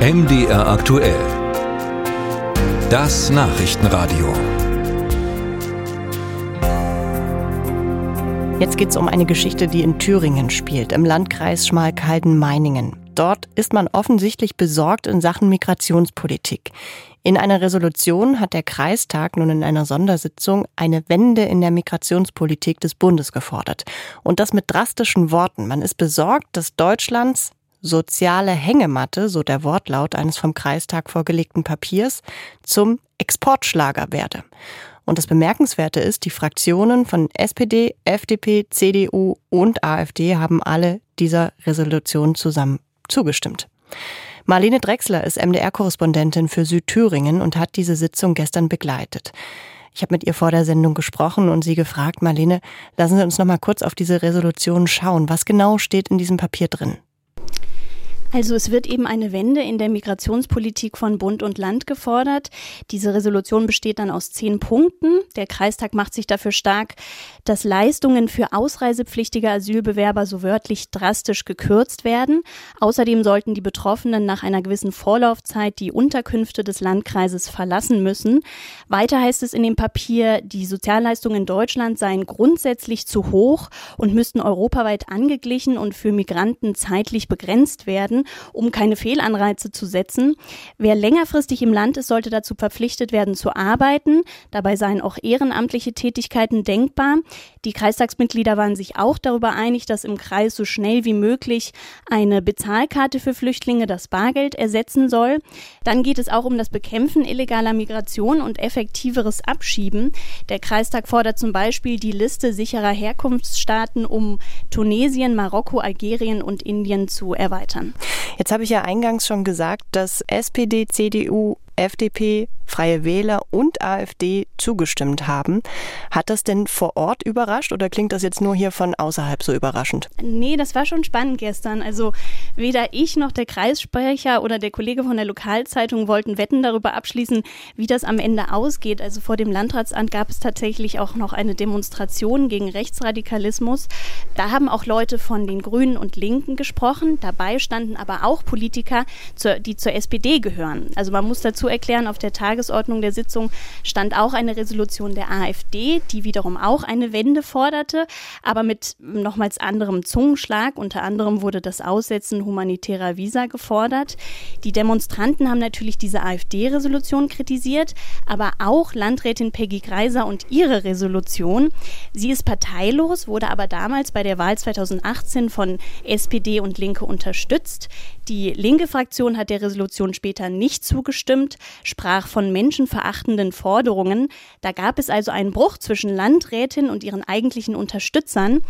MDR aktuell. Das Nachrichtenradio. Jetzt geht es um eine Geschichte, die in Thüringen spielt, im Landkreis Schmalkalden-Meiningen. Dort ist man offensichtlich besorgt in Sachen Migrationspolitik. In einer Resolution hat der Kreistag nun in einer Sondersitzung eine Wende in der Migrationspolitik des Bundes gefordert. Und das mit drastischen Worten. Man ist besorgt, dass Deutschlands soziale Hängematte, so der Wortlaut eines vom Kreistag vorgelegten Papiers, zum Exportschlager werde. Und das Bemerkenswerte ist, die Fraktionen von SPD, FDP, CDU und AfD haben alle dieser Resolution zusammen zugestimmt. Marlene Drechsler ist MDR-Korrespondentin für Südthüringen und hat diese Sitzung gestern begleitet. Ich habe mit ihr vor der Sendung gesprochen und sie gefragt, Marlene, lassen Sie uns noch mal kurz auf diese Resolution schauen. Was genau steht in diesem Papier drin? Also es wird eben eine Wende in der Migrationspolitik von Bund und Land gefordert. Diese Resolution besteht dann aus zehn Punkten. Der Kreistag macht sich dafür stark, dass Leistungen für ausreisepflichtige Asylbewerber so wörtlich drastisch gekürzt werden. Außerdem sollten die Betroffenen nach einer gewissen Vorlaufzeit die Unterkünfte des Landkreises verlassen müssen. Weiter heißt es in dem Papier, die Sozialleistungen in Deutschland seien grundsätzlich zu hoch und müssten europaweit angeglichen und für Migranten zeitlich begrenzt werden um keine Fehlanreize zu setzen. Wer längerfristig im Land ist, sollte dazu verpflichtet werden zu arbeiten. Dabei seien auch ehrenamtliche Tätigkeiten denkbar. Die Kreistagsmitglieder waren sich auch darüber einig, dass im Kreis so schnell wie möglich eine Bezahlkarte für Flüchtlinge das Bargeld ersetzen soll. Dann geht es auch um das Bekämpfen illegaler Migration und effektiveres Abschieben. Der Kreistag fordert zum Beispiel die Liste sicherer Herkunftsstaaten um Tunesien, Marokko, Algerien und Indien zu erweitern. Jetzt habe ich ja eingangs schon gesagt, dass SPD, CDU, FDP, Freie Wähler und AfD zugestimmt haben. Hat das denn vor Ort überrascht oder klingt das jetzt nur hier von außerhalb so überraschend? Nee, das war schon spannend gestern. Also weder ich noch der Kreissprecher oder der Kollege von der Lokalzeitung wollten Wetten darüber abschließen, wie das am Ende ausgeht. Also vor dem Landratsamt gab es tatsächlich auch noch eine Demonstration gegen Rechtsradikalismus. Da haben auch Leute von den Grünen und Linken gesprochen. Dabei standen aber auch Politiker, die zur SPD gehören. Also man muss dazu erklären, auf der Tagesordnung der Sitzung stand auch eine Resolution der AfD, die wiederum auch eine Wende forderte, aber mit nochmals anderem Zungenschlag. Unter anderem wurde das Aussetzen humanitärer Visa gefordert. Die Demonstranten haben natürlich diese AfD-Resolution kritisiert, aber auch Landrätin Peggy Greiser und ihre Resolution. Sie ist parteilos, wurde aber damals bei der Wahl 2018 von SPD und Linke unterstützt. Die linke Fraktion hat der Resolution später nicht zugestimmt, sprach von menschenverachtenden Forderungen. Da gab es also einen Bruch zwischen Landrätin und ihren eigentlichen Unterstützern.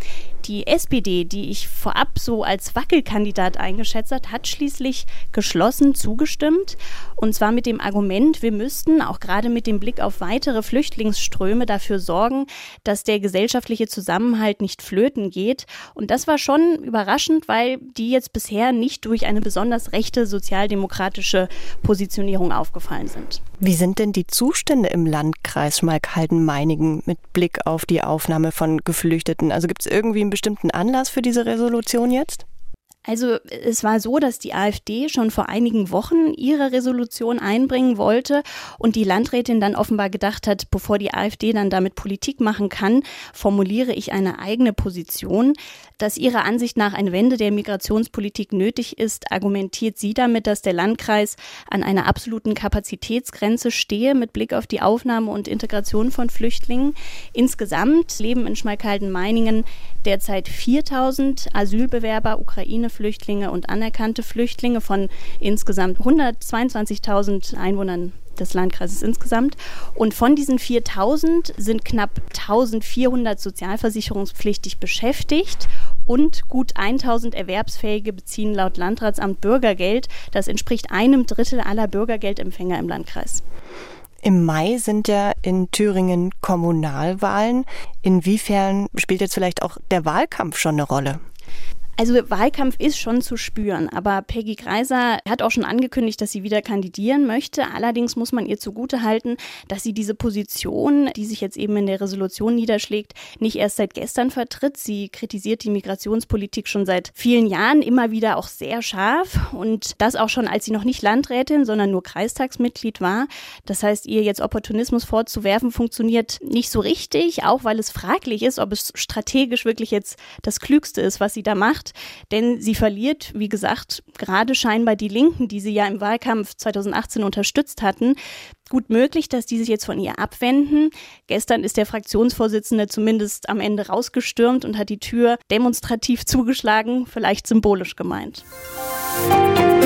Die SPD, die ich vorab so als Wackelkandidat eingeschätzt hat, hat schließlich geschlossen zugestimmt. Und zwar mit dem Argument, wir müssten auch gerade mit dem Blick auf weitere Flüchtlingsströme dafür sorgen, dass der gesellschaftliche Zusammenhalt nicht flöten geht. Und das war schon überraschend, weil die jetzt bisher nicht durch eine besonders rechte sozialdemokratische Positionierung aufgefallen sind. Wie sind denn die Zustände im Landkreis Schmalkalden-Meiningen mit Blick auf die Aufnahme von Geflüchteten? Also gibt es irgendwie einen bestimmten Anlass für diese Resolution jetzt? Also es war so, dass die AfD schon vor einigen Wochen ihre Resolution einbringen wollte und die Landrätin dann offenbar gedacht hat, bevor die AfD dann damit Politik machen kann, formuliere ich eine eigene Position. Dass ihrer Ansicht nach eine Wende der Migrationspolitik nötig ist, argumentiert sie damit, dass der Landkreis an einer absoluten Kapazitätsgrenze stehe mit Blick auf die Aufnahme und Integration von Flüchtlingen. Insgesamt leben in Schmalkalden-Meiningen derzeit 4000 Asylbewerber, Ukraine-Flüchtlinge und anerkannte Flüchtlinge von insgesamt 122.000 Einwohnern des Landkreises insgesamt. Und von diesen 4000 sind knapp 1400 sozialversicherungspflichtig beschäftigt und gut 1000 Erwerbsfähige beziehen laut Landratsamt Bürgergeld. Das entspricht einem Drittel aller Bürgergeldempfänger im Landkreis. Im Mai sind ja in Thüringen Kommunalwahlen. Inwiefern spielt jetzt vielleicht auch der Wahlkampf schon eine Rolle? Also Wahlkampf ist schon zu spüren, aber Peggy Greiser hat auch schon angekündigt, dass sie wieder kandidieren möchte. Allerdings muss man ihr zugutehalten, dass sie diese Position, die sich jetzt eben in der Resolution niederschlägt, nicht erst seit gestern vertritt. Sie kritisiert die Migrationspolitik schon seit vielen Jahren immer wieder auch sehr scharf und das auch schon, als sie noch nicht Landrätin, sondern nur Kreistagsmitglied war. Das heißt, ihr jetzt Opportunismus vorzuwerfen, funktioniert nicht so richtig, auch weil es fraglich ist, ob es strategisch wirklich jetzt das Klügste ist, was sie da macht denn sie verliert, wie gesagt, gerade scheinbar die Linken, die sie ja im Wahlkampf 2018 unterstützt hatten. Gut möglich, dass die sich jetzt von ihr abwenden. Gestern ist der Fraktionsvorsitzende zumindest am Ende rausgestürmt und hat die Tür demonstrativ zugeschlagen, vielleicht symbolisch gemeint. Musik